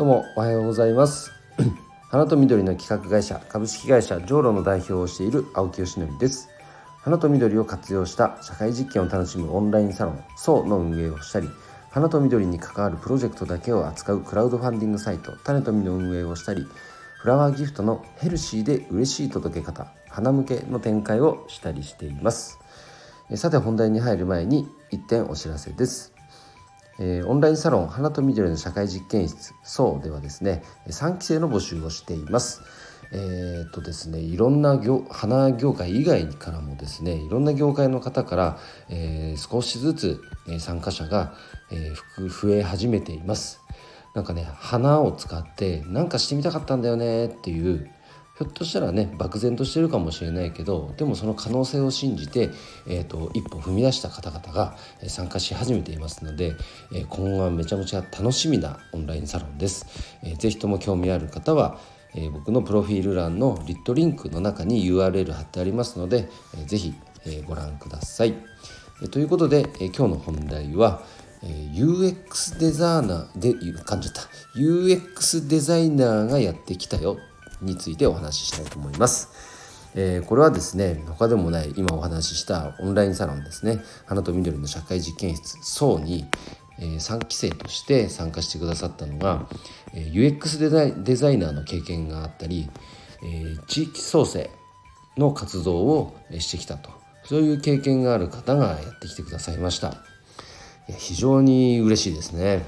どうもおはようございます。花と緑の企画会社株式会社ジョーロの代表をしている青木よしのりです。花と緑を活用した社会実験を楽しむオンラインサロン SO の運営をしたり花と緑に関わるプロジェクトだけを扱うクラウドファンディングサイト種と実の運営をしたりフラワーギフトのヘルシーで嬉しい届け方花向けの展開をしたりしています。さて本題に入る前に1点お知らせです。えー、オンラインサロン花と緑の社会実験室そうではですね3期生の募集をしています。え、っとですねいろんな業花業界以外からもですねいろんな業界の方から、えー、少しずつ参加者が、えー、増え始めています。なんかね花を使って何かしてみたかったんだよねっていうひょっとしたらね漠然としてるかもしれないけどでもその可能性を信じて、えーと、一歩踏み出した方々が参加し始めていますので、え今後はめちゃめちゃ楽しみなオンラインサロンです。えー、ぜひとも興味ある方はえー、僕のプロフィール欄のリットリンクの中に URL 貼ってありますので、えー、ぜひ、えー、ご覧ください。えー、ということで、え、今日の本題は、え、UX デザイナーで噛んじゃった UX デザイナーがやってきたよについてお話ししたいと思います。えー、これはですね他でもない今お話ししたオンラインサロンですね。花と緑の社会実験室 SO に、えー、3期生として参加してくださったのが、えー、UX デザイデザイナーの経験があったり、えー、地域創生の活動をしてきたと。そういう経験がある方がやってきてくださいました。非常に嬉しいですね。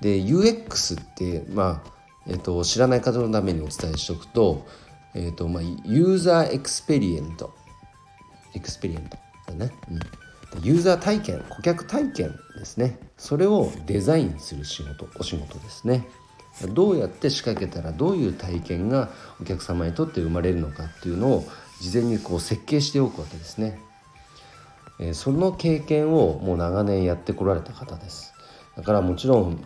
で UX ってまあえっと、知らない方のためにお伝えしておくと,、えっとまあ、ユーザーエクスペリエンス。エクスペリエンスだね、うん、ユーザー体験顧客体験ですね。それをデザインする仕事お仕事ですね。どうやって仕掛けたらどういう体験がお客様にとって生まれるのかっていうのを事前にこう設計しておくわけですね。その経験をもう長年やってこられた方です。だからもちろん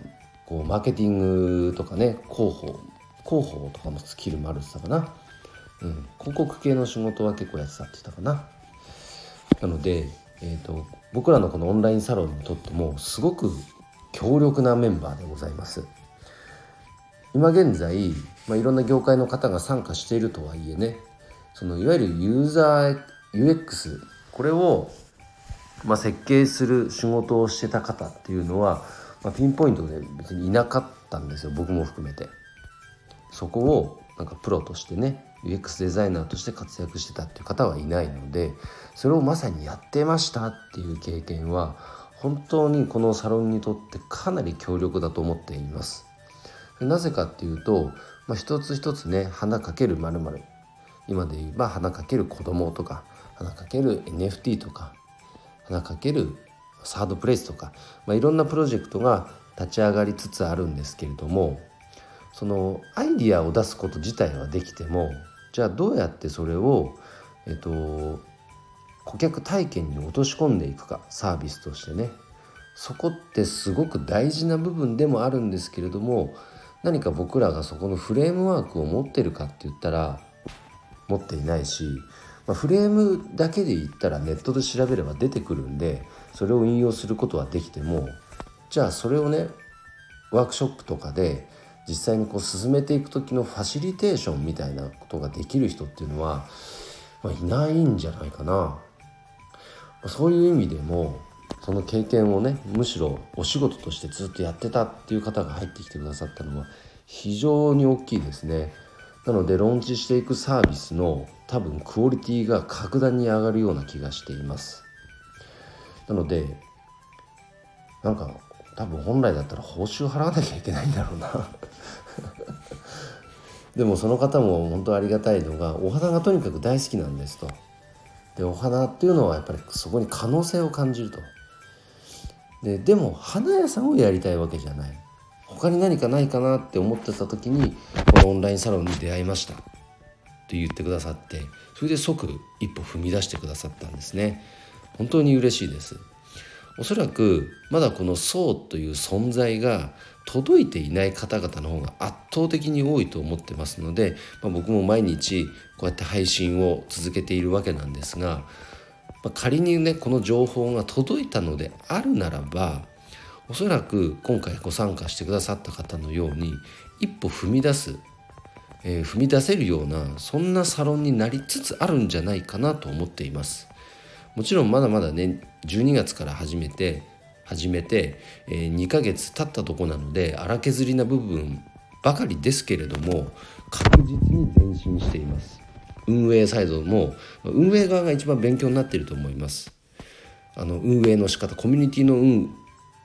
こうマーケティングとかね広報広報とかのスキルもあるって言ったかな、うん、広告系の仕事は結構やってたって言ったかな。なので、えーと、僕らのこのオンラインサロンにとってもすごく強力なメンバーでございます。今現在、まあ、いろんな業界の方が参加しているとはいえねそのいわゆるユーザー UX これを、まあ、設計する仕事をしてた方っていうのはまあ、ピンポイントで別にいなかったんですよ僕も含めて。そこをなんかプロとしてね UX デザイナーとして活躍してたっていう方はいないのでそれをまさにやってましたっていう経験は本当にこのサロンにとってかなり強力だと思っています。なぜかっていうと、まあ、一つ一つね花かけるまる今で言えば花かける子供とか花かける NFT とか花かけるサードプレイスとか、まあ、いろんなプロジェクトが立ち上がりつつあるんですけれどもそのアイディアを出すこと自体はできてもじゃあどうやってそれを、えっと、顧客体験に落とし込んでいくかサービスとしてね。そこってすごく大事な部分でもあるんですけれども何か僕らがそこのフレームワークを持ってるかって言ったら持っていないしまあ、フレームだけで言ったらネットで調べれば出てくるんでそれを引用することはできてもじゃあそれをねワークショップとかで実際にこう進めていく時のファシリテーションみたいなことができる人っていうのは、まあ、いないんじゃないかな。そういう意味でもその経験をねむしろお仕事としてずっとやってたっていう方が入ってきてくださったのは非常に大きいですね。なのでローンチしていくサービスの多分クオリティが格段に上がるような気がしていますなのでなんか多分本来だったら報酬払わなきゃいけないんだろうな。でもその方も本当ありがたいのがお花がとにかく大好きなんですと。でお花っていうのはやっぱりそこに可能性を感じると。ででも花屋さんをやりたいわけじゃない。他に何かないかなって思ってた時にこのオンラインサロンに出会いましたって言ってくださってそれで即一歩踏み出してくださったんですね。本当に嬉しいです。おそらくまだこの層という存在が届いていない方々の方が圧倒的に多いと思ってますので、まあ、僕も毎日こうやって配信を続けているわけなんですが、まあ、仮にねこの情報が届いたのであるならばおそらく今回ご参加してくださった方のように一歩踏み出す、えー、踏み出せるようなそんなサロンになりつつあるんじゃないかなと思っています。もちろんまだまだね12月から始めて始めて、えー、2ヶ月経ったとこなので荒削りな部分ばかりですけれども確実に前進しています。運営サイドも運営側が一番勉強になっていると思います。あの運営の仕方コミュニティの運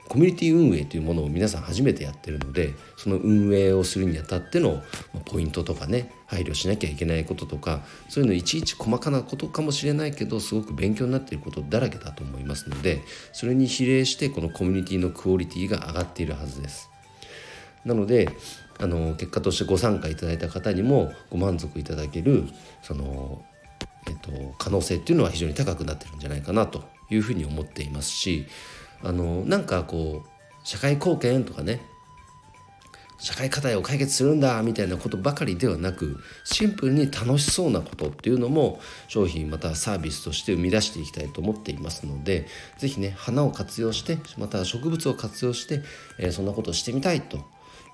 コミュニティ運営というものを皆さん初めてやってるのでその運営をするにあたってのポイントとかね配慮しなきゃいけないこととかそういうのいちいち細かなことかもしれないけどすごく勉強になっていることだらけだと思いますのでそれに比例してこのコミュニティのクオリティが上がっているはずです。なのであの結果としてご参加いただいた方にもご満足いただけるその、えっと、可能性っていうのは非常に高くなってるんじゃないかなというふうに思っていますしあのなんかこう社会貢献とかね社会課題を解決するんだみたいなことばかりではなくシンプルに楽しそうなことっていうのも商品またサービスとして生み出していきたいと思っていますので是非ね花を活用してまた植物を活用して、えー、そんなことをしてみたいと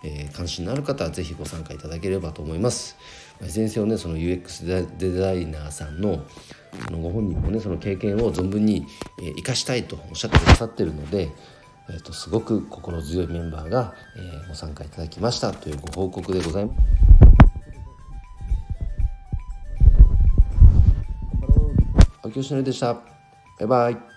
えー、関心のある方は是非ご参加いただければと思います。前世をねその UX デザイナーさんのあのご本人もねその経験を存分に、えー、生かしたいとおっしゃってくださってるので、えーと、すごく心強いメンバーが、えー、ご参加いただきましたというご報告でございます。青木よしのりでした。バイバイ。